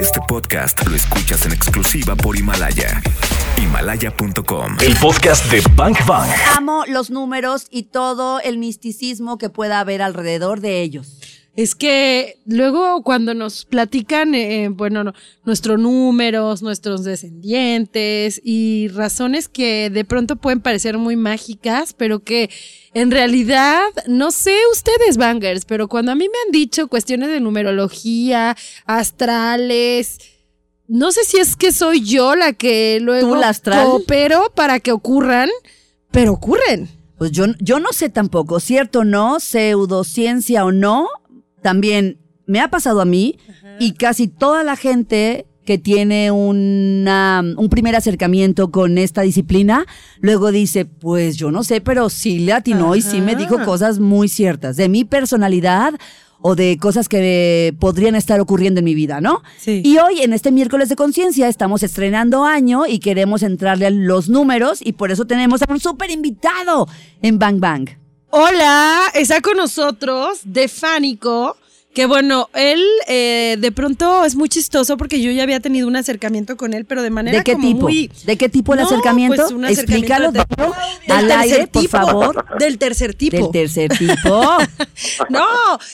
Este podcast lo escuchas en exclusiva por Himalaya. Himalaya.com. El podcast de Bank Bang. Amo los números y todo el misticismo que pueda haber alrededor de ellos. Es que luego cuando nos platican, eh, bueno, no, nuestros números, nuestros descendientes y razones que de pronto pueden parecer muy mágicas, pero que en realidad, no sé ustedes, bangers, pero cuando a mí me han dicho cuestiones de numerología, astrales, no sé si es que soy yo la que luego ¿Tú la astral? coopero para que ocurran, pero ocurren. Pues yo, yo no sé tampoco, cierto o no, pseudociencia o no, también me ha pasado a mí y casi toda la gente que tiene una, un primer acercamiento con esta disciplina, luego dice, pues yo no sé, pero sí le atinó y sí me dijo cosas muy ciertas de mi personalidad o de cosas que podrían estar ocurriendo en mi vida, ¿no? Sí. Y hoy, en este miércoles de conciencia, estamos estrenando año y queremos entrarle a los números y por eso tenemos a un súper invitado en Bang Bang. Hola, está con nosotros Defánico, que bueno, él eh, de pronto es muy chistoso porque yo ya había tenido un acercamiento con él, pero de manera ¿De qué como tipo? muy... ¿De qué tipo el No, acercamiento? pues, un acercamiento Explícalo de- Pablo, del al tercer aire, por tipo, favor. Del tercer tipo. Del tercer tipo. No,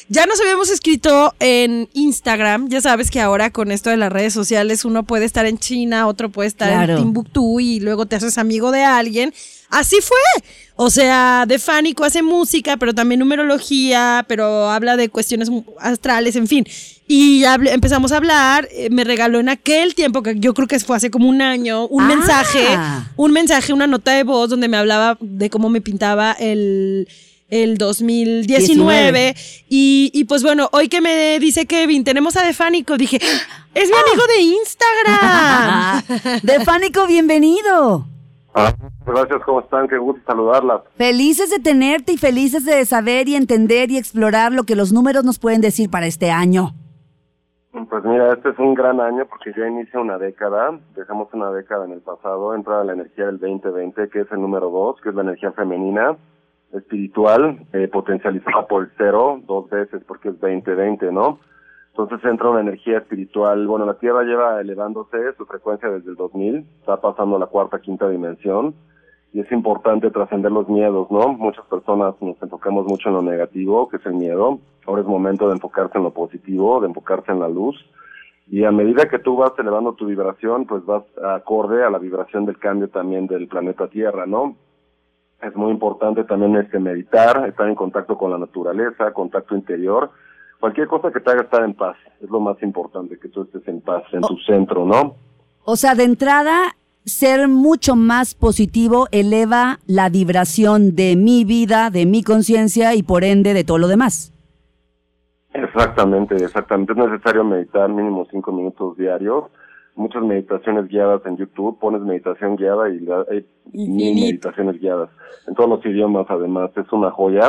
ya nos habíamos escrito en Instagram. Ya sabes que ahora con esto de las redes sociales uno puede estar en China, otro puede estar Claro. en Timbuktu y luego te haces amigo de alguien. Así fue. O sea, de Fánico hace música, pero también numerología, pero habla de cuestiones astrales, en fin. Y empezamos a hablar, eh, me regaló en aquel tiempo, que yo creo que fue hace como un año, un Ah. mensaje, un mensaje, una nota de voz donde me hablaba de cómo me pintaba el, el 2019. Y, y pues bueno, hoy que me dice Kevin, tenemos a Defánico, dije, ¡Ah! es mi amigo de Instagram. De Fánico, bienvenido. Ah, gracias, ¿cómo están? Qué gusto saludarlas. Felices de tenerte y felices de saber y entender y explorar lo que los números nos pueden decir para este año. Pues mira, este es un gran año porque ya inicia una década, dejamos una década en el pasado, entra la energía del 2020, que es el número 2, que es la energía femenina, espiritual, eh, potencializada por el cero, dos veces porque es 2020, ¿no? Entonces entra una energía espiritual, bueno, la Tierra lleva elevándose su frecuencia desde el 2000, está pasando a la cuarta, quinta dimensión, y es importante trascender los miedos, ¿no? Muchas personas nos enfocamos mucho en lo negativo, que es el miedo. Ahora es momento de enfocarse en lo positivo, de enfocarse en la luz. Y a medida que tú vas elevando tu vibración, pues vas acorde a la vibración del cambio también del planeta Tierra, ¿no? Es muy importante también este meditar, estar en contacto con la naturaleza, contacto interior. Cualquier cosa que te haga estar en paz, es lo más importante, que tú estés en paz, en tu centro, ¿no? O sea, de entrada, ser mucho más positivo eleva la vibración de mi vida, de mi conciencia y por ende de todo lo demás. Exactamente, exactamente. Es necesario meditar mínimo cinco minutos diarios. Muchas meditaciones guiadas en YouTube. Pones meditación guiada y la- hay mil Infinito. meditaciones guiadas. En todos los idiomas, además. Es una joya.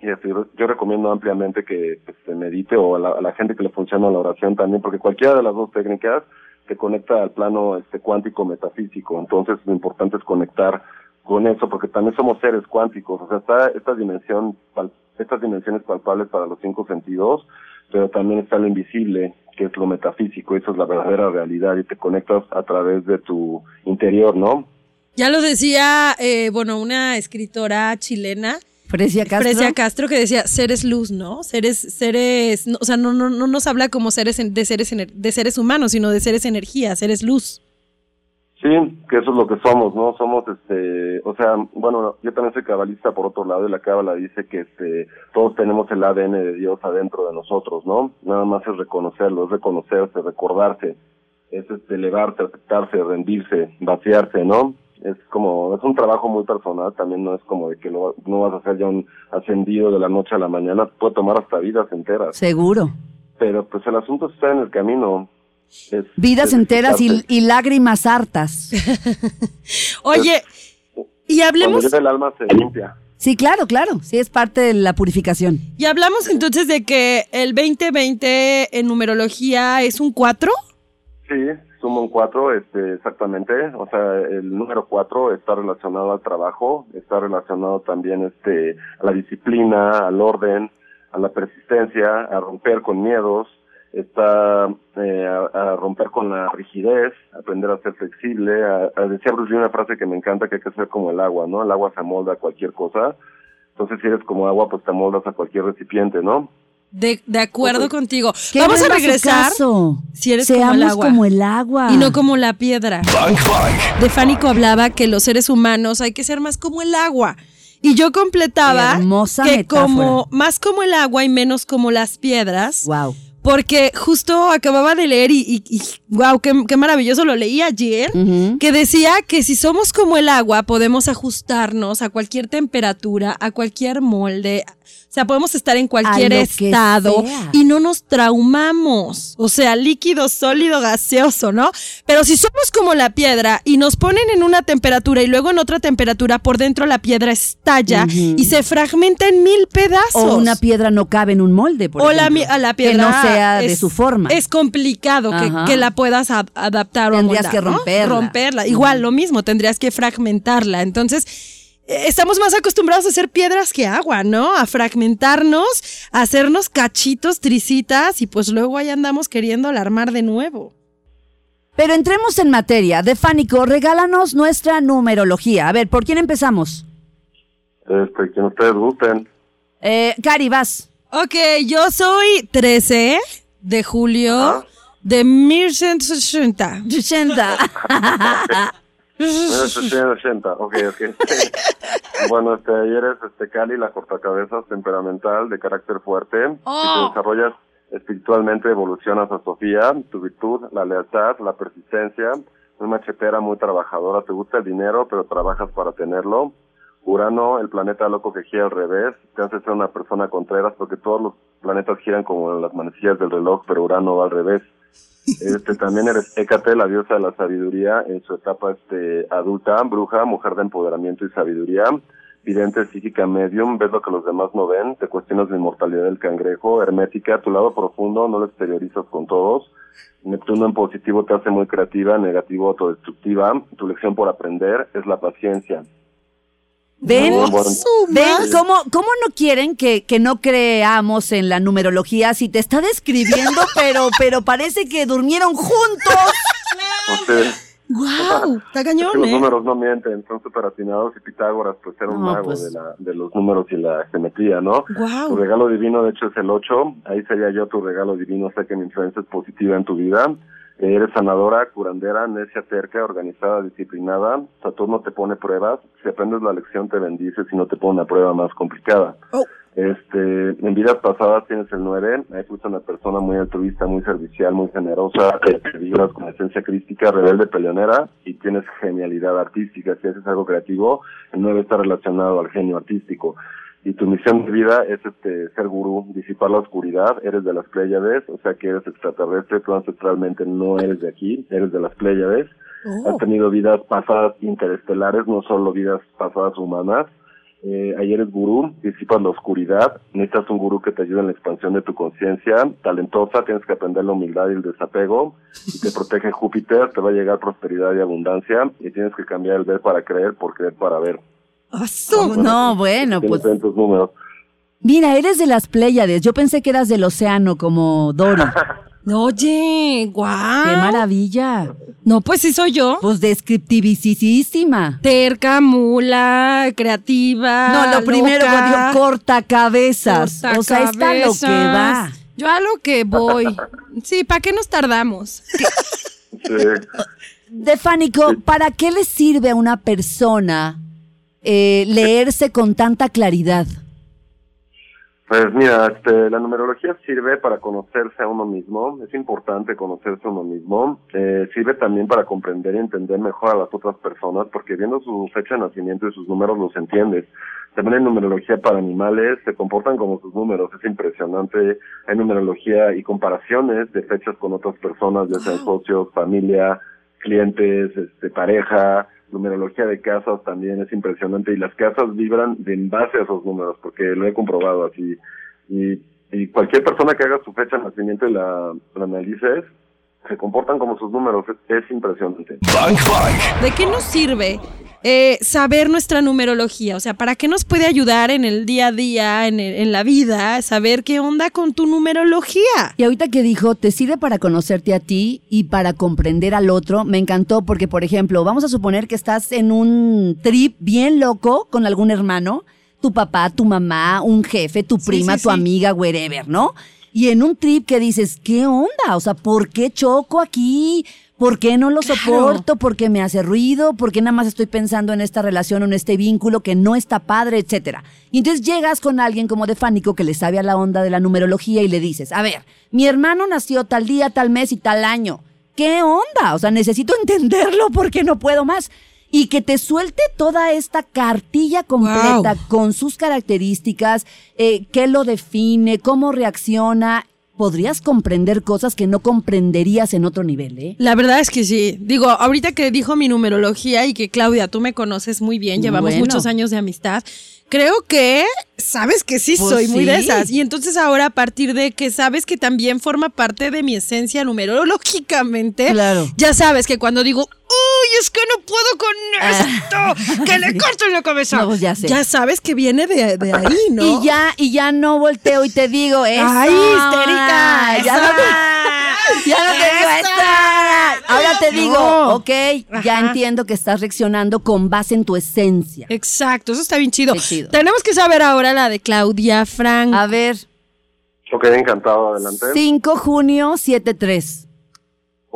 Y así, yo recomiendo ampliamente que se medite o a la, gente que le funciona la oración también, porque cualquiera de las dos técnicas te conecta al plano este cuántico metafísico. Entonces, lo importante es conectar con eso, porque también somos seres cuánticos. O sea, está esta dimensión, estas dimensiones palpables para los cinco sentidos, pero también está lo invisible, que es lo metafísico. Eso es la verdadera realidad y te conectas a través de tu interior, ¿no? Ya lo decía, eh, bueno, una escritora chilena, Frecia Castro. Frecia Castro, que decía seres luz, ¿no? Seres, seres, no, o sea, no, no, no nos habla como seres en- de seres de seres humanos, sino de seres energía, seres luz. Sí, que eso es lo que somos, ¿no? Somos, este, o sea, bueno, yo también soy cabalista por otro lado y la cábala dice que, este, todos tenemos el ADN de Dios adentro de nosotros, ¿no? Nada más es reconocerlo, es reconocerse, recordarse, es, este, elevarse, aceptarse, rendirse, vaciarse, ¿no? Es como, es un trabajo muy personal, también no es como de que lo, no vas a hacer ya un ascendido de la noche a la mañana, puede tomar hasta vidas enteras, Seguro. pero pues el asunto está en el camino. Es- Vidas es enteras y, y lágrimas hartas. Oye, y hablemos, el alma se limpia. Sí, claro, claro. Sí, es parte de la purificación. y hablamos entonces de que el 2020 en numerología es un 4. Sí, suma un 4, este, exactamente. O sea, el número 4 está relacionado al trabajo, está relacionado también este, a la disciplina, al orden, a la persistencia, a romper con miedos, está eh, romper con la rigidez, aprender a ser flexible. A, a decía Bruce Lee una frase que me encanta, que hay que ser como el agua, ¿no? El agua se amolda a cualquier cosa. Entonces, si eres como agua, pues te amoldas a cualquier recipiente, ¿no? De, de acuerdo contigo. Qué Vamos a regresar. caso. Si eres Seamos como el agua. como el agua. Y no como la piedra. Bank Bank. De Fánico hablaba que los seres humanos hay que ser más como el agua. Y yo completaba Hermosa que metáfora. como más como el agua y menos como las piedras. Wow. Porque justo acababa de leer y, y, y wow, qué, qué maravilloso, lo leí ayer, que decía que si somos como el agua, podemos ajustarnos a cualquier temperatura, a cualquier molde. O sea, podemos estar en cualquier estado y no nos traumamos. O sea, líquido, sólido, gaseoso, ¿no? Pero si somos como la piedra y nos ponen en una temperatura y luego en otra temperatura, por dentro la piedra estalla y se fragmenta en mil pedazos. O una piedra no cabe en un molde, por o la, ejemplo. mi- a la piedra Que no sea de su forma. Es complicado que, la puedas ad- adaptar o Tendrías que ¿no? romperla. Igual, lo mismo, tendrías que fragmentarla. Entonces, estamos más acostumbrados a hacer piedras que agua, ¿no? A fragmentarnos, a hacernos cachitos, tricitas y pues luego ahí andamos queriendo alarmar de nuevo. Pero entremos en materia. De Fánico, regálanos nuestra numerología. A ver, ¿por quién empezamos? Este, quien ustedes gusten. Eh, Cari, vas. Ok, yo soy 13 de julio Ah. de 1160. 80. 1980, ok, ok. bueno, este, ayer eres este, Cali, la cortacabezas, temperamental, de carácter fuerte. Si te desarrollas espiritualmente, evolucionas a Sofía, tu virtud, la lealtad, la persistencia, muy machetera, muy trabajadora, te gusta el dinero, pero trabajas para tenerlo. Urano, el planeta loco que gira al revés, te hace ser una persona contreras porque todos los planetas giran como en las manecillas del reloj, pero Urano va al revés. Este, también eres Hécate, la diosa de la sabiduría, en su etapa este, adulta, bruja, mujer de empoderamiento y sabiduría, vidente, psíquica, medium, ves lo que los demás no ven, te cuestionas la inmortalidad del cangrejo, hermética, tu lado profundo, no lo exteriorizas con todos, Neptuno en positivo te hace muy creativa, negativo, autodestructiva, tu lección por aprender es la paciencia. ¿Ven? ¿Ven cómo, cómo no quieren que, que no creamos en la numerología si te está describiendo, pero, pero parece que durmieron juntos? Entonces, ¡Wow! Está Es cañón, que los ¿eh? números no mienten, son súper atinados y Pitágoras pues era un No, mago pues. de, la, de los números y la geometría, ¿no? Tu ¡Wow! regalo divino de hecho es el 8, ahí sería yo tu regalo divino, sé que mi influencia es positiva en tu vida. Eres sanadora, curandera, necia, terca, organizada, disciplinada. Saturno te pone pruebas. Si aprendes la lección te bendice, si no te pone una prueba más complicada. Oh. Este, en vidas pasadas tienes el 9, ahí fuiste una persona muy altruista, muy servicial, muy generosa, que vibras con esencia crística, rebelde, peleonera y tienes genialidad artística. Si haces algo creativo, el 9 está relacionado al genio artístico. Y tu misión de vida es este ser gurú, disipar la oscuridad, eres de las Pléyades, o sea que eres extraterrestre, tú ancestralmente no eres de aquí, eres de las Pléyades. Has tenido vidas pasadas interestelares, no solo vidas pasadas humanas. Eh, ahí eres gurú, disipas la oscuridad, necesitas un gurú que te ayude en la expansión de tu conciencia, talentosa, tienes que aprender la humildad y el desapego, y te protege Júpiter, te va a llegar prosperidad y abundancia, y tienes que cambiar el ver para creer por creer para ver. ¡Asu! No, bueno, pues números. mira, eres de las Pléyades. Yo pensé que eras del océano como Dory. Oye, guau. ¡Qué maravilla! No, pues sí soy yo. Pues descriptivísima. Terca, mula, creativa. No, lo primero que corta cabezas. O sea, está lo que va. Yo a lo que voy. Sí, ¿para qué nos tardamos? Sí. Defánico, ¿para qué le sirve a una persona eh, leerse con tanta claridad? Pues mira, este, la numerología sirve para conocerse a uno mismo, es importante conocerse a uno mismo, eh, sirve también para comprender y entender mejor a las otras personas, porque viendo su fecha de nacimiento y sus números los entiendes. También hay numerología para animales, se comportan como sus números, es impresionante. Hay numerología y comparaciones de fechas con otras personas, ya sean socios, familia, clientes, este, pareja, numerología de casas también es impresionante y las casas vibran de en base a esos números porque lo he comprobado así. Y, y cualquier persona que haga su fecha de nacimiento y la, la analices se comportan como sus números, es, es impresionante. Bank Bank. ¿De qué nos sirve eh, saber nuestra numerología? O sea, ¿para qué nos puede ayudar en el día a día, en, el- en la vida, saber qué onda con tu numerología? Y ahorita que dijo, te sirve para conocerte a ti y para comprender al otro, me encantó porque, por ejemplo, vamos a suponer que estás en un trip bien loco con algún hermano, tu papá, tu mamá, un jefe, tu Sí, prima, sí, tu sí. amiga, wherever, ¿no? Y en un trip que dices, ¿qué onda? O sea, ¿por qué choco aquí? ¿Por qué no lo Claro. soporto? ¿Por qué me hace ruido? ¿Por qué nada más estoy pensando en esta relación o en este vínculo que no está padre, etcétera? Y entonces llegas con alguien como de Fánico que le sabe a la onda de la numerología y le dices, a ver, mi hermano nació tal día, tal mes y tal año. ¿Qué onda? O sea, necesito entenderlo porque no puedo más. Y que te suelte toda esta cartilla completa con sus características, eh, qué lo define, cómo reacciona. Podrías comprender cosas que no comprenderías en otro nivel, ¿eh? La verdad es que sí. Digo, ahorita que dijo mi numerología y que Claudia, tú me conoces muy bien, llevamos Bueno. muchos años de amistad. Creo que sabes que sí Pues soy muy de esas. Y entonces ahora a partir de que sabes que también forma parte de mi esencia numerológicamente, Claro. ya sabes que cuando digo, uy, es que no puedo con esto, que le corto la cabeza. No, pues ya sé. Ya sabes que viene de, de ahí, ¿no? Y ya, y ya no volteo y te digo, eso. ¡Ay, histérica! Ya no te, ya no. Ahora te digo, No. ok, ya Ajá. entiendo que estás reaccionando con base en tu esencia. Exacto, eso está bien chido. Tenemos que saber ahora la de Claudia Frank. A ver, Ok, encantado, adelante. 5 junio 7-3.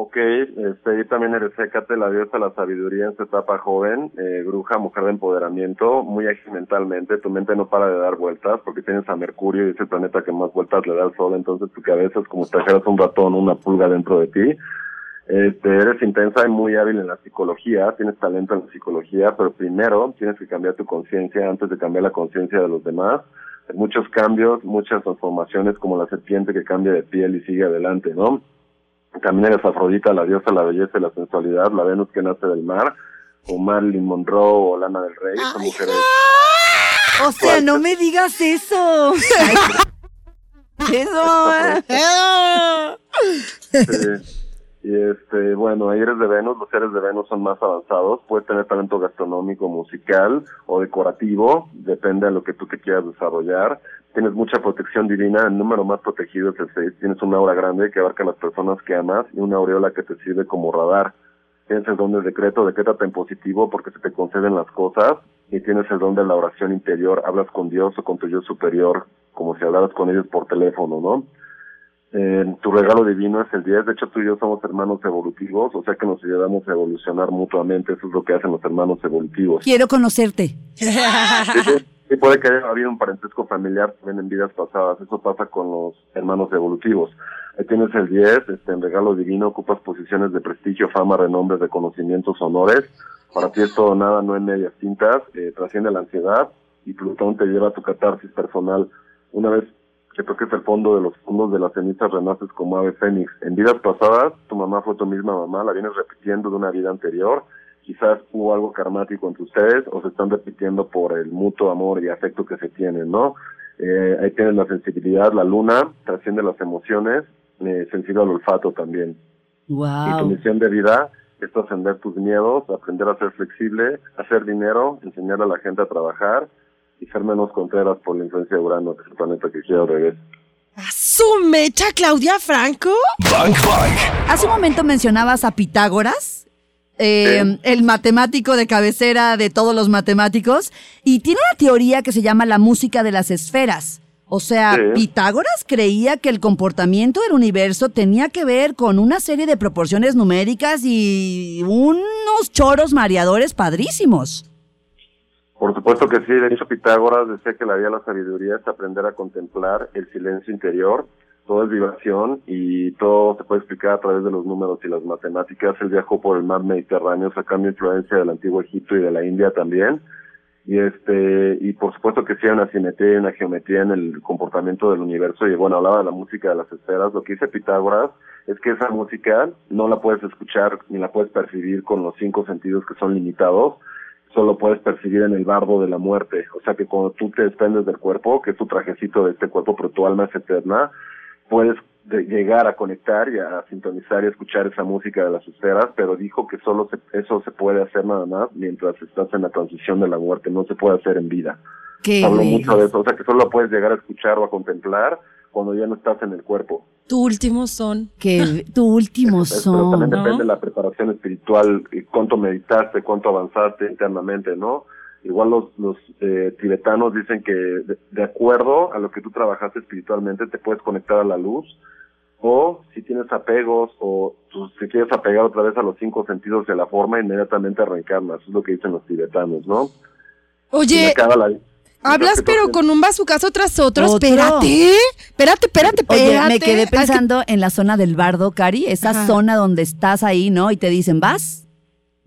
Ok, este, y también eres Hécate, la diosa la sabiduría en su etapa joven, eh, bruja, mujer de empoderamiento, muy ágil mentalmente, tu mente no para de dar vueltas porque tienes a Mercurio y es el planeta que más vueltas le da al sol, entonces tu cabeza es como si trajeras un ratón, una pulga dentro de ti. Este, eres intensa y muy hábil en la psicología, tienes talento en la psicología, pero primero tienes que cambiar tu conciencia antes de cambiar la conciencia de los demás. Muchos cambios, muchas transformaciones como la serpiente que cambia de piel y sigue adelante, ¿no? También eres Afrodita, la diosa la belleza y la sensualidad, la Venus que nace del mar, o Marilyn Monroe o Lana del Rey, son mujeres. O sea, no me digas eso. eso. Sí. Y este, bueno, ahí eres de Venus, los seres de Venus son más avanzados, puedes tener talento gastronómico, musical o decorativo, depende de lo que tú te quieras desarrollar. Tienes mucha protección divina, el número más protegido es el 6, tienes una aura grande que abarca a las personas que amas y una aureola que te sirve como radar. Tienes el don del decreto, decrétate en positivo porque se te conceden las cosas y tienes el don de la oración interior, hablas con Dios o con tu yo superior, como si hablaras con ellos por teléfono, ¿no? Eh, tu regalo divino es el 10. De hecho, tú y yo somos hermanos evolutivos, o sea que nos ayudamos a evolucionar mutuamente. Eso es lo que hacen los hermanos evolutivos. Quiero conocerte. Sí, sí, puede que haya habido un parentesco familiar también en vidas pasadas. Eso pasa con los hermanos evolutivos. Ahí tienes el 10, este, en regalo divino ocupas posiciones de prestigio, fama, renombre, reconocimientos, honores. Para ti es todo nada, no en medias tintas. Eh, trasciende la ansiedad y Plutón te lleva a tu catarsis personal. Una vez que toques el fondo de los fondos de las cenizas renaces como ave fénix. En vidas pasadas, tu mamá fue tu misma mamá, la vienes repitiendo de una vida anterior. Quizás hubo algo karmático entre ustedes o se están repitiendo por el mutuo amor y afecto que se tienen, ¿no? Eh, ahí tienes la sensibilidad, la luna, trasciende las emociones, eh, sensible al olfato también. Y tu Wow. misión de vida es trascender tus miedos, aprender a ser flexible, hacer dinero, enseñar a la gente a trabajar y ser menos contreras por la influencia de Urano, que es el planeta que quiere al revés. ¿A su mecha, Claudia Franco? Bank Bank. Hace un momento mencionabas a Pitágoras, eh, el matemático de cabecera de todos los matemáticos, y tiene una teoría que se llama la música de las esferas. O sea, Sí. Pitágoras creía que el comportamiento del universo tenía que ver con una serie de proporciones numéricas y unos choros mareadores padrísimos. Por supuesto que sí, de hecho Pitágoras decía que la vía de la sabiduría es aprender a contemplar el silencio interior, todo es vibración y todo se puede explicar a través de los números y las matemáticas. Él viajó por el mar Mediterráneo sacando influencia del antiguo Egipto y de la India también. Y este, y por supuesto que sí hay una simetría y una geometría en el comportamiento del universo. Y bueno, hablaba de la música de las esferas. Lo que dice Pitágoras es que esa música no la puedes escuchar ni la puedes percibir con los cinco sentidos que son limitados, solo puedes percibir en el bardo de la muerte. O sea que cuando tú te desprendes del cuerpo, que es tu trajecito de este cuerpo, pero tu alma es eterna, puedes de llegar a conectar y a sintonizar y escuchar esa música de las esferas, pero dijo que solo se- eso se puede hacer nada más mientras estás en la transición de la muerte, no se puede hacer en vida. Qué Habló mucho de eso, o sea que solo lo puedes llegar a escuchar o a contemplar cuando ya no estás en el cuerpo. Tu último son. Que tu último Es- Pero son. también ¿no? depende de la preparación espiritual, y cuánto meditaste, cuánto avanzaste internamente, ¿no? Igual los, los eh, tibetanos dicen que de, de acuerdo a lo que tú trabajaste espiritualmente te puedes conectar a la luz o si tienes apegos o tú, si quieres apegar otra vez a los cinco sentidos de la forma, inmediatamente arrancarlas. Eso es lo que dicen los tibetanos, ¿no? Oye, la- hablas la pero con un bazucazo tras otro. Otro. Espérate, espérate, espérate, Oye, espérate. me quedé pensando en la zona del bardo, Cari, esa Ajá. zona donde estás ahí, ¿no? Y te dicen, vas,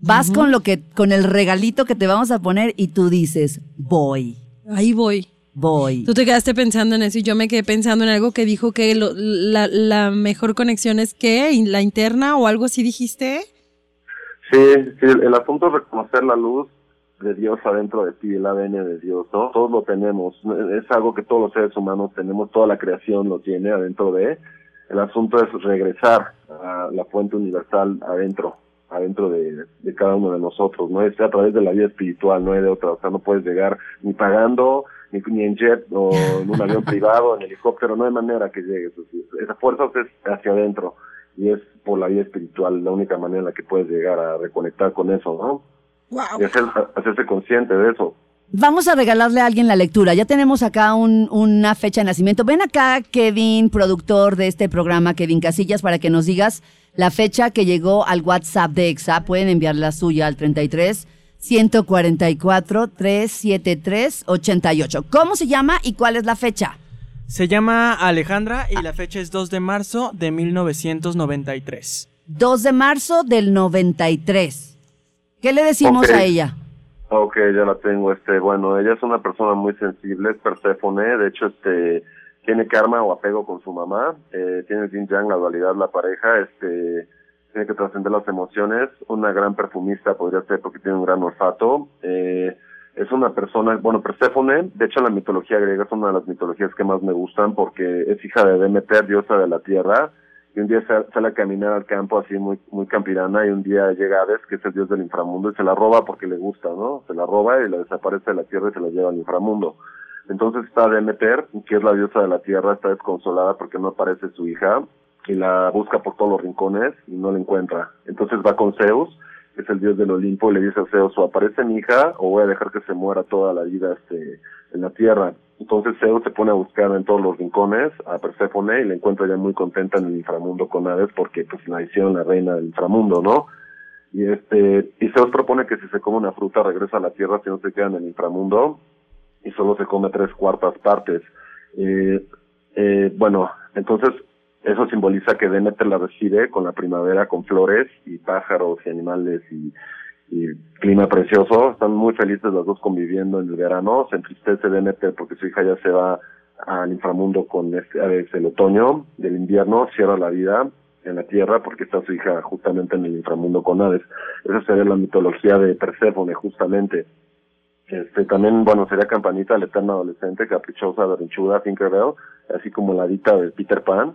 vas con lo que, con el regalito que te vamos a poner y tú dices, voy, Ahí voy. voy. Tú te quedaste pensando en eso y yo me quedé pensando en algo que dijo que lo- la, la mejor conexión es que la interna o algo así dijiste. Sí, sí, el, el asunto es reconocer la luz de Dios adentro de ti, el ADN de Dios, ¿no? Todos lo tenemos, es algo que todos los seres humanos tenemos, toda la creación lo tiene adentro de. El asunto es regresar a la fuente universal adentro, adentro de, de cada uno de nosotros, ¿no? Es a través de la vida espiritual, no hay de otra, o sea, no puedes llegar ni pagando, ni, ni en jet o en un avión privado, en helicóptero, no hay manera que llegues, esa fuerza es hacia adentro y es por la vida espiritual la única manera en la que puedes llegar a reconectar con eso, ¿no? Wow. Y hacer, hacerse consciente de eso. Vamos a regalarle a alguien la lectura. Ya tenemos acá un- una fecha de nacimiento. Ven acá, Kevin, productor de este programa, Kevin Casillas, para que nos digas la fecha que llegó al WhatsApp de EXA. Pueden enviar la suya al 33 144 373 88. ¿Cómo se llama y cuál es la fecha? Se llama Alejandra y la fecha es 2 de marzo de 1993. 2 de marzo del 93. ¿Qué le decimos a ella? Ok, ya la tengo. Este, bueno, ella es una persona muy sensible, es Perséfone. De hecho, este, tiene karma o apego con su mamá. Eh, tiene yin yang, la dualidad, la pareja. Este, tiene que trascender las emociones. Una gran perfumista podría ser porque tiene un gran olfato. Eh, es una persona, bueno, Perséfone, de hecho, la mitología griega es una de las mitologías que más me gustan porque es hija de Demeter, diosa de la tierra. Y un día sal- sale a caminar al campo así muy muy campirana y un día llega Hades, que es el dios del inframundo, y se la roba porque le gusta, ¿no? Se la roba y la desaparece de la tierra y se la lleva al inframundo. Entonces está Demeter, que es la diosa de la tierra, está desconsolada porque no aparece su hija y la busca por todos los rincones y no la encuentra. Entonces va con Zeus, que es el dios del Olimpo, y le dice a Zeus, o aparece mi hija o voy a dejar que se muera toda la vida este, en la tierra. Entonces Zeus se pone a buscar en todos los rincones a Perséfone y la encuentra ya muy contenta en el inframundo con Hades porque pues la hicieron la reina del inframundo, ¿no? Y este, y Zeus propone que si se come una fruta regresa a la tierra si no se queda en el inframundo y solo se come tres cuartas partes. Eh, eh, bueno, entonces eso simboliza que Demeter la recibe con la primavera, con flores y pájaros y animales y, clima precioso. Están muy felices los dos conviviendo en el verano. Se entristece Demeter porque su hija ya se va al inframundo con este, a veces el otoño del invierno, cierra la vida en la tierra porque está su hija justamente en el inframundo con Hades. Esa sería la mitología de Perséfone, justamente. Este, también, bueno, sería Campanita, la eterna adolescente, caprichosa, berrinchuda, Tinkerbell, así como la dita de Peter Pan.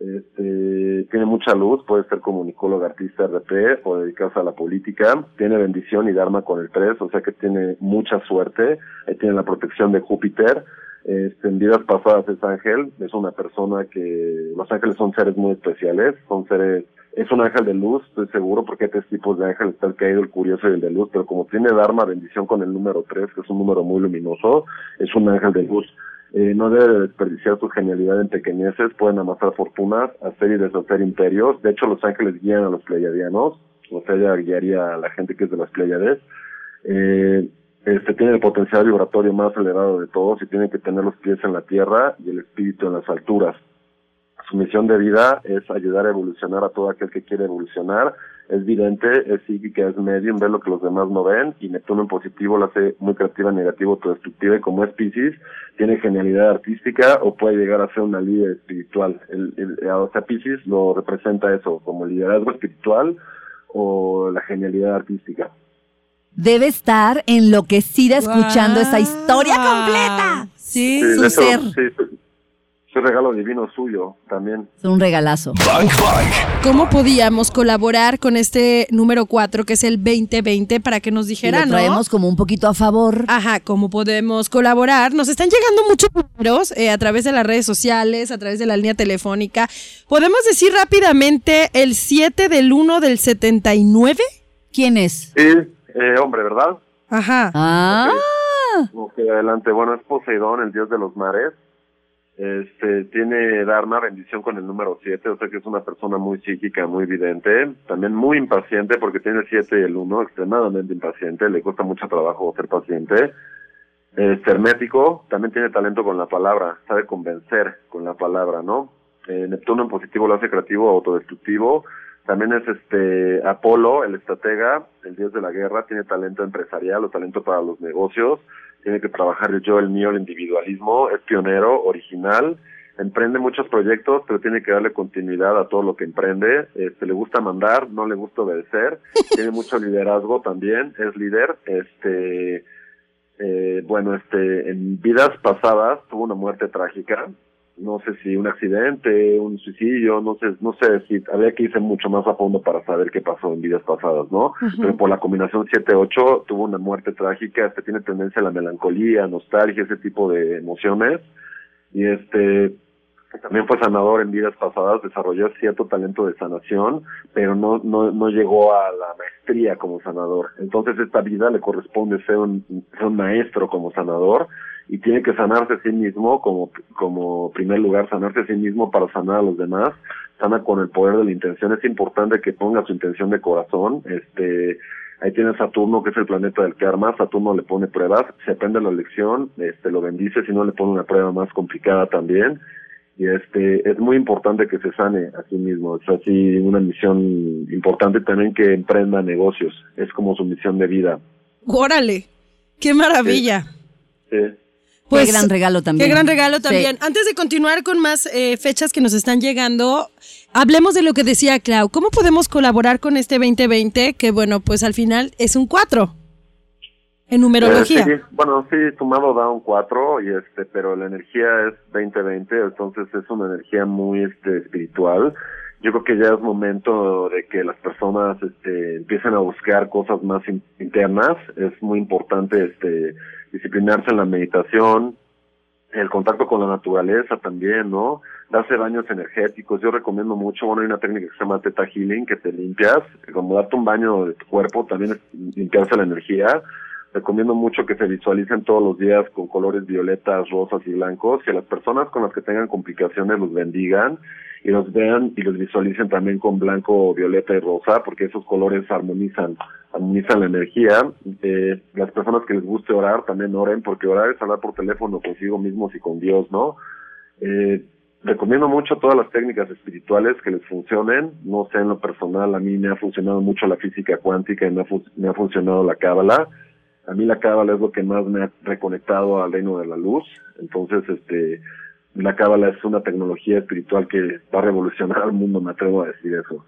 Este, tiene mucha luz, puede ser comunicóloga, artista, RP o dedicarse a la política. Tiene bendición y dharma con el 3, o sea que tiene mucha suerte. Ahí tiene la protección de Júpiter. Este, en vidas pasadas es ángel, es una persona que, los ángeles son seres muy especiales, son seres, es un ángel de luz, estoy seguro, porque hay tres tipos de ángeles, está el caído, el curioso y el de luz, pero como tiene Dharma, bendición con el número 3, que es un número muy luminoso, es un ángel de luz. Eh, no debe desperdiciar su genialidad en pequeñeces, pueden amasar fortunas, hacer y deshacer imperios, de hecho los ángeles guían a los pleiadianos, o sea, ella guiaría a la gente que es de las Pleiades. Eh, este tiene el potencial vibratorio más elevado de todos y tiene que tener los pies en la tierra y el espíritu en las alturas. Su misión de vida es ayudar a evolucionar a todo aquel que quiere evolucionar. Es vidente, es psíquica, es medium, ve lo que los demás no ven y Neptuno en positivo la hace muy creativa, negativo, autodestructiva y como es Pisces, tiene genialidad artística o puede llegar a ser una líder espiritual. El, el, o sea, Pisces lo representa eso, como liderazgo espiritual o la genialidad artística. Debe estar enloquecida escuchando Guau. esa historia completa. Sí. Su ser. sí, Es un regalo divino suyo también. Es un regalazo. Bang Bang. ¿Cómo podíamos colaborar con este número 4, que es el 2020, para que nos Y dijera, lo ¿no? traemos como un poquito a favor. Ajá, ¿cómo podemos colaborar? Nos están llegando muchos números eh, a través de las redes sociales, a través de la línea telefónica. ¿Podemos decir rápidamente el 7 del 1 del 79? ¿Quién es? Sí, eh, hombre, ¿verdad? Ajá. Ah, Ok, adelante. Bueno, es Poseidón, el dios de los mares. Este, tiene Dharma, bendición con el número 7, o sea que es una persona muy psíquica, muy vidente, también muy impaciente porque tiene el 7 y el 1, extremadamente impaciente, le cuesta mucho trabajo ser paciente. Es hermético, también tiene talento con la palabra, sabe convencer con la palabra, ¿no? Eh, Neptuno en positivo lo hace creativo, autodestructivo. También es este Apolo, el estratega, el dios de la guerra, tiene talento empresarial o talento para los negocios, tiene que trabajar el yo, el mío, el individualismo, es pionero, original, emprende muchos proyectos, pero tiene que darle continuidad a todo lo que emprende. Este, le gusta mandar, no le gusta obedecer, tiene mucho liderazgo también, es líder, este, eh, bueno, este, en vidas pasadas tuvo una muerte trágica. No sé si un accidente, un suicidio, no sé, no sé si habría que irse mucho más a fondo para saber qué pasó en vidas pasadas, ¿no? Pero por la combinación 7-8 tuvo una muerte trágica, este tiene tendencia a la melancolía, nostalgia, ese tipo de emociones. Y este, también fue sanador en vidas pasadas, desarrolló cierto talento de sanación, pero no, no, no llegó a la maestría como sanador. Entonces esta vida le corresponde ser un, ser un maestro como sanador y tiene que sanarse a sí mismo como, como primer lugar, sanarse a sí mismo para sanar a los demás, sana con el poder de la intención. Es importante que ponga su intención de corazón, este, Ahí tiene Saturno, que es el planeta del karma. Saturno le pone pruebas, se aprende la lección, este, lo bendice, si no le pone una prueba más complicada también. Y este, es muy importante que se sane a sí mismo. Es así una misión importante también que emprenda negocios. Es como su misión de vida. Órale, qué maravilla. Sí. Pues, qué gran regalo también. Qué gran regalo Sí. también. Antes de continuar con más eh, fechas que nos están llegando, hablemos de lo que decía Clau. ¿Cómo podemos colaborar con este 2020? Que bueno, pues al final es un 4 en numerología. Eh, sí, bueno, sí, da un 4, y este, pero la energía es 2020, entonces es una energía muy este, espiritual. Yo creo que ya es momento de que las personas este, empiecen a buscar cosas más in- internas. Es muy importante este, disciplinarse en la meditación, el contacto con la naturaleza también, ¿no? Darse baños energéticos. Yo recomiendo mucho, bueno, hay una técnica que se llama Theta Healing, que te limpias, como darte un baño de tu cuerpo, también es limpiarse la energía. Recomiendo mucho que se visualicen todos los días con colores violetas, rosas y blancos, que las personas con las que tengan complicaciones los bendigan y los vean y los visualicen también con blanco, violeta y rosa, porque esos colores armonizan, armonizan la energía. Eh, las personas que les guste orar también oren, porque orar es hablar por teléfono consigo mismos y con Dios, ¿no? Eh, recomiendo mucho todas las técnicas espirituales que les funcionen. No sé, en lo personal, a mí me ha funcionado mucho la física cuántica y me ha, fu- me ha funcionado la cábala. A mí la cábala es lo que más me ha reconectado al reino de la luz. Entonces, este, la cábala es una tecnología espiritual que va a revolucionar al mundo, me atrevo a decir eso.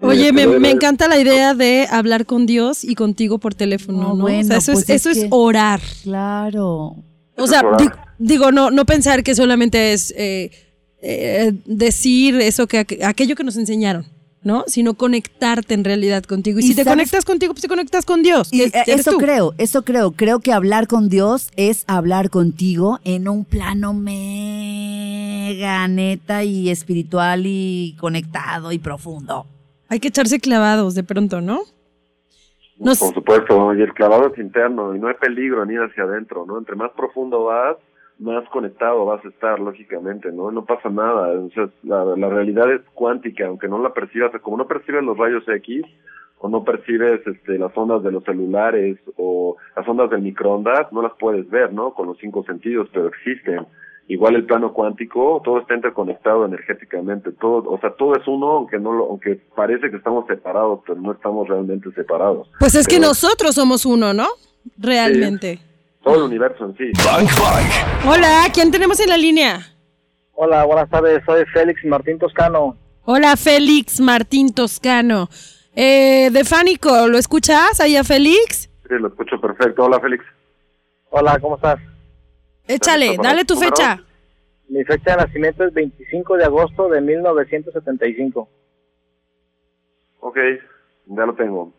Oye, Eh, me, encanta la idea de hablar con Dios y contigo por teléfono, No, ¿no? bueno, o sea, eso, pues es, eso es orar. Claro. O sea, di- digo, no, no pensar que solamente es eh, eh, decir eso que aqu- aquello que nos enseñaron, ¿no? Sino conectarte en realidad contigo. Y, Y si te sabes- conectas contigo, pues te conectas con Dios. Y eh, eso tú. creo, eso creo. Creo que hablar con Dios es hablar contigo en un plano mega neta y espiritual y conectado y profundo. Hay que echarse clavados de pronto, ¿no? Nos- Por supuesto, y el clavado es interno y no hay peligro ni hacia adentro, ¿no? Entre más profundo vas, más conectado vas a estar, lógicamente, ¿no? No pasa nada, o sea, la, la realidad es cuántica, aunque no la percibas, como no percibes los rayos X, o no percibes este, las ondas de los celulares o las ondas del microondas, no las puedes ver, ¿no? Con los cinco sentidos, pero existen. Igual el plano cuántico, todo está interconectado energéticamente, todo, o sea, todo es uno, aunque no lo, aunque parece que estamos separados, pero no estamos realmente separados. Pues es que nosotros somos uno, ¿no? Realmente. Todo el universo en sí. Bang Bang. Hola, ¿quién tenemos en la línea? Hola, buenas tardes. Soy Félix Martín Toscano. Hola, Félix Martín Toscano. Eh, de Fánico, ¿lo escuchas ahí a Félix? Sí, lo escucho perfecto. Hola, Félix. Hola, ¿cómo estás? Échale, ¿Listo para dale tu fecha. Mi fecha de nacimiento es 25 de agosto de 1975. Ok, ya lo tengo.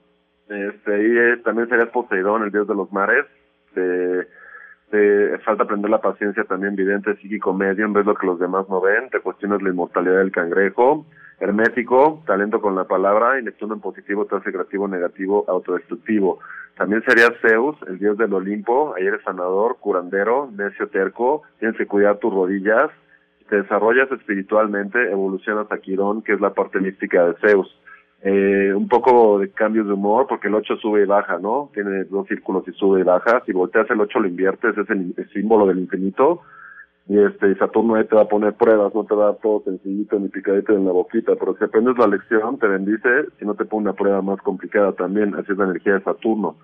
Este, y eh, también serías Poseidón, el dios de los mares. Te, te falta aprender la paciencia también, vidente, psíquico, medium, ves lo que los demás no ven, te cuestionas la inmortalidad del cangrejo. Hermético, talento con la palabra, y Neptuno en positivo, te hace creativo, negativo, autodestructivo. También serías Zeus, el dios del Olimpo, ahí eres sanador, curandero, necio terco, tienes que cuidar tus rodillas, te desarrollas espiritualmente, evolucionas a Quirón, que es la parte mística de Zeus. Eh, un poco de cambios de humor, porque el 8 sube y baja, ¿no? Tiene dos círculos y sube y baja. Si volteas el 8 lo inviertes, es el, símbolo del infinito. Y este, Saturno ahí te va a poner pruebas, no te va a dar todo sencillito ni picadito en la boquita, pero si aprendes la lección, te bendice, si no te pone una prueba más complicada también, así es la energía de Saturno.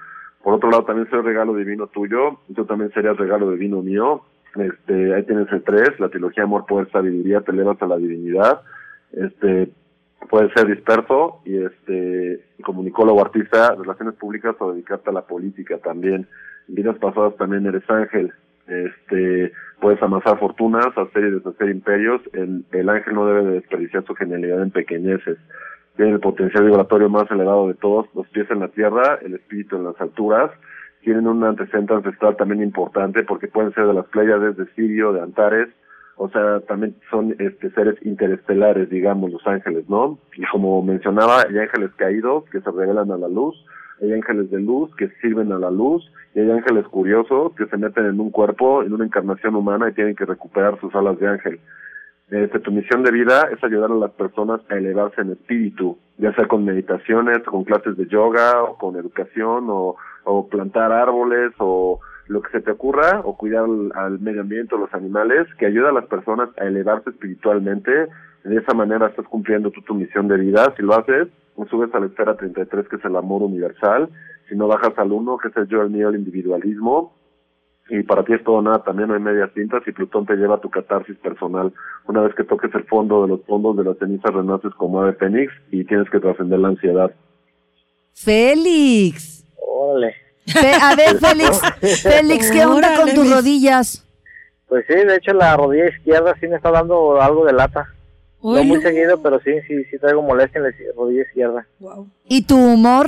Por otro lado, también soy regalo divino tuyo, yo también sería regalo divino mío. Este, ahí tienes el 3, la trilogía Amor, Poder, Sabiduría, te elevas a la divinidad. Este, puedes ser disperso y este comunicólogo, artista, relaciones públicas o dedicarte a la política también. En vidas pasadas también eres ángel. Este, puedes amasar fortunas, hacer y deshacer imperios. El, el ángel no debe de desperdiciar su genialidad en pequeñeces. Tiene el potencial vibratorio más elevado de todos, los pies en la tierra, el espíritu en las alturas. Tienen un antecedente ancestral también importante porque pueden ser de las playas de Sirio, de Antares, o sea, también son este seres interestelares, digamos, los ángeles, ¿no? Y como mencionaba, hay ángeles caídos que se revelan a la luz, hay ángeles de luz que sirven a la luz, y hay ángeles curiosos que se meten en un cuerpo, en una encarnación humana y tienen que recuperar sus alas de ángel. Este, tu misión de vida es ayudar a las personas a elevarse en espíritu, ya sea con meditaciones, con clases de yoga, o con educación, o, o plantar árboles, o lo que se te ocurra, o cuidar al, al medio ambiente o los animales, que ayuda a las personas a elevarse espiritualmente. De esa manera estás cumpliendo tú tu misión de vida. Si lo haces, subes a la esfera 33, que es el amor universal. Si no bajas al 1, que es el yo, el mío, el individualismo. Y para ti es todo nada, también no hay medias tintas y Plutón te lleva a tu catarsis personal. Una vez que toques el fondo de los fondos de las cenizas, renaces como ave fénix y tienes que trascender la ansiedad. Félix. Órale. A ver, Félix, Félix, ¿qué onda con tus rodillas? Pues sí, de hecho la rodilla izquierda sí me está dando algo de lata. No Oilo. muy seguido, pero sí, sí, sí traigo molestia en la rodilla izquierda. Guau. ¿Y tu humor?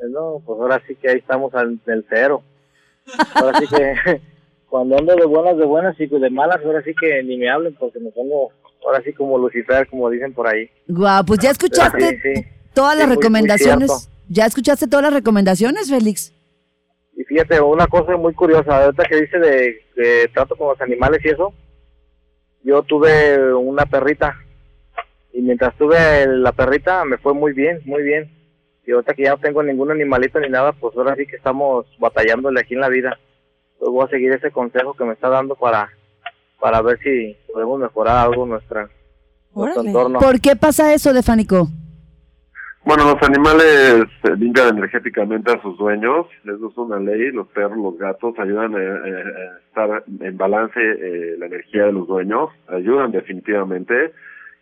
Eh, No, pues ahora sí que ahí estamos al del cero. Ahora sí que cuando ando de buenas, de buenas y de malas, ahora sí que ni me hablen porque me pongo, ahora sí como Lucifer, como dicen por ahí. Guau, pues ya escuchaste Sí, sí. todas Sí, las muy- muy recomendaciones. ¿Ya escuchaste todas las recomendaciones, Félix? Y fíjate, una cosa muy curiosa, ahorita que dice de que trato con los animales y eso, yo tuve una perrita y mientras tuve la perrita me fue muy bien, muy bien. Y ahorita que ya no tengo ningún animalito ni nada, pues ahora sí que estamos batallándole aquí en la vida. Pues voy a seguir ese consejo que me está dando para, para ver si podemos mejorar algo en nuestra, nuestro entorno. ¿Por qué pasa eso, Defánico? Bueno, los animales eh, limpian energéticamente a sus dueños, eso es una ley, los perros, los gatos ayudan a, eh, a estar en balance eh, la energía de los dueños, ayudan definitivamente,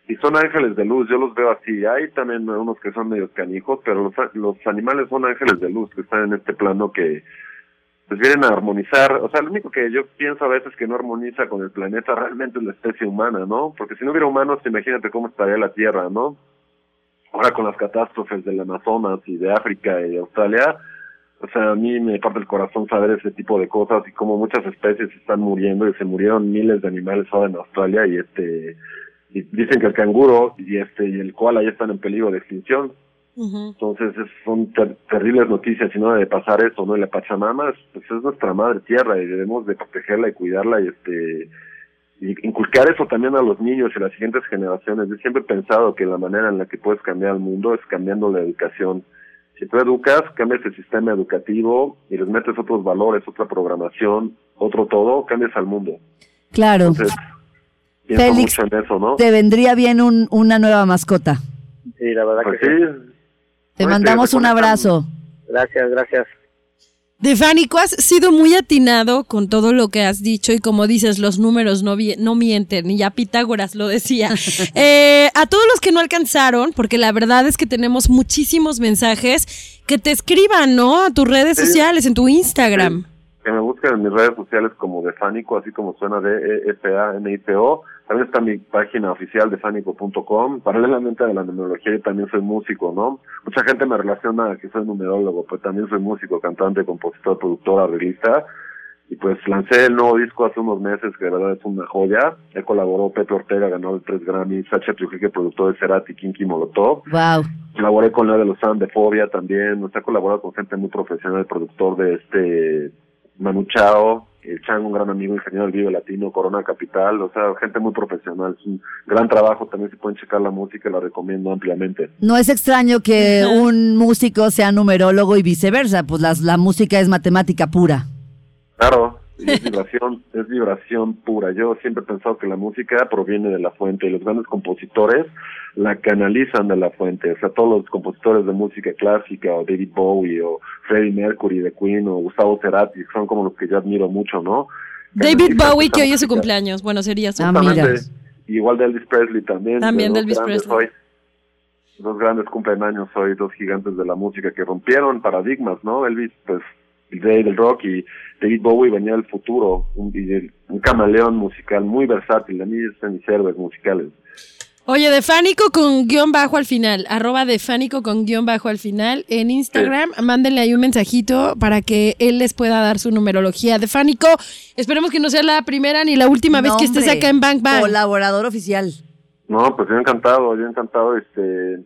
y son ángeles de luz, yo los veo así, hay también unos que son medios canijos, pero los, los animales son ángeles de luz que están en este plano que pues vienen a armonizar, o sea, lo único que yo pienso a veces que no armoniza con el planeta realmente es la especie humana, ¿no? Porque si no hubiera humanos, imagínate cómo estaría la Tierra, ¿no? Ahora con las catástrofes del Amazonas y de África y de Australia, o sea, a mí me parte el corazón saber ese tipo de cosas y cómo muchas especies están muriendo y se murieron miles de animales ahora en Australia y este y dicen que el canguro y este y el koala ya están en peligro de extinción. Entonces es- son ter- terribles noticias y no debe pasar eso, ¿no? Y la Pachamama es, pues, es nuestra madre tierra y debemos de protegerla y cuidarla y este y inculcar eso también a los niños y las siguientes generaciones. Yo siempre he pensado que la manera en la que puedes cambiar el mundo es cambiando la educación. Si tú educas, cambias el sistema educativo y les metes otros valores, otra programación, otro todo, cambias al mundo. Claro, Entonces, Félix, mucho en eso, ¿no? te vendría bien un- una nueva mascota. Sí, la verdad Pues que sí. sí. Te Oye, mandamos un abrazo. Gracias, gracias. Defánico, has sido muy atinado con todo lo que has dicho y como dices, los números no, no mienten, y ya Pitágoras lo decía. Eh, a todos los que no alcanzaron, porque la verdad es que tenemos muchísimos mensajes, que te escriban, ¿no? A tus redes Sí. sociales, en tu Instagram. que me busquen en mis redes sociales como de Fánico, así como suena de e f a n i p o También está mi página oficial de fánico.com. Paralelamente a la numerología, yo también soy músico, ¿no? Mucha gente me relaciona que soy numerólogo, pues también soy músico, cantante, compositor, productor, arreglista. Y pues lancé el nuevo disco hace unos meses, que de verdad es una joya. He colaborado, Pepe Ortega ganó el tres Grammy, Sacha Trujillo, productor de Cerati, Kinky Molotov. Wow. Colaboré con la de los de Fobia también. O sea, he colaborado con gente muy profesional, el productor de este Manu Chao, el Chang, un gran amigo, ingeniero del video latino, Corona Capital, o sea, gente muy profesional, es un gran trabajo, también se pueden checar la música, la recomiendo ampliamente. No es extraño que un músico sea numerólogo y viceversa, pues las, la música es matemática pura. Claro, es vibración, es vibración pura. Yo siempre he pensado que la música proviene de la fuente y los grandes compositores la canalizan de la fuente. O sea, todos los compositores de música clásica, o David Bowie, o Freddie Mercury de Queen, o Gustavo Cerati, son como los que yo admiro mucho, ¿no? David Bowie, que hoy es su cumpleaños. Bueno, sería su Ah, mira. Igual de Elvis Presley también. También de Elvis Presley. hoy. Dos grandes cumpleaños hoy, dos gigantes de la música que rompieron paradigmas, ¿no? Elvis, pues, el rey del rock y David Bowie venía del futuro, un, un camaleón musical muy versátil. A mí es de mis héroes musicales. Oye, de Fánico con guion bajo al final, arroba de Fánico con guion bajo al final en Instagram. Mándenle ahí un mensajito para que él les pueda dar su numerología. De Fánico, esperemos que no sea la primera ni la última vez que estés acá en Bang Bang. Colaborador oficial. No, pues yo encantado, yo encantado, este,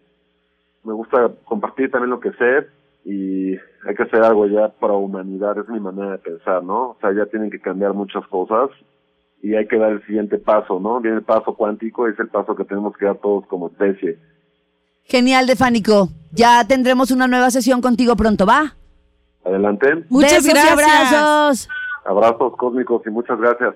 me gusta compartir también lo que sé y hay que hacer algo ya para humanidad, es mi manera de pensar, ¿no? O sea, ya tienen que cambiar muchas cosas y hay que dar el siguiente paso, ¿no? Viene el paso cuántico, es el paso que tenemos que dar todos como especie. Genial, Defánico. Ya tendremos una nueva sesión contigo pronto, ¿va? Adelante, Muchas Besos y gracias. abrazos. abrazos cósmicos y muchas gracias.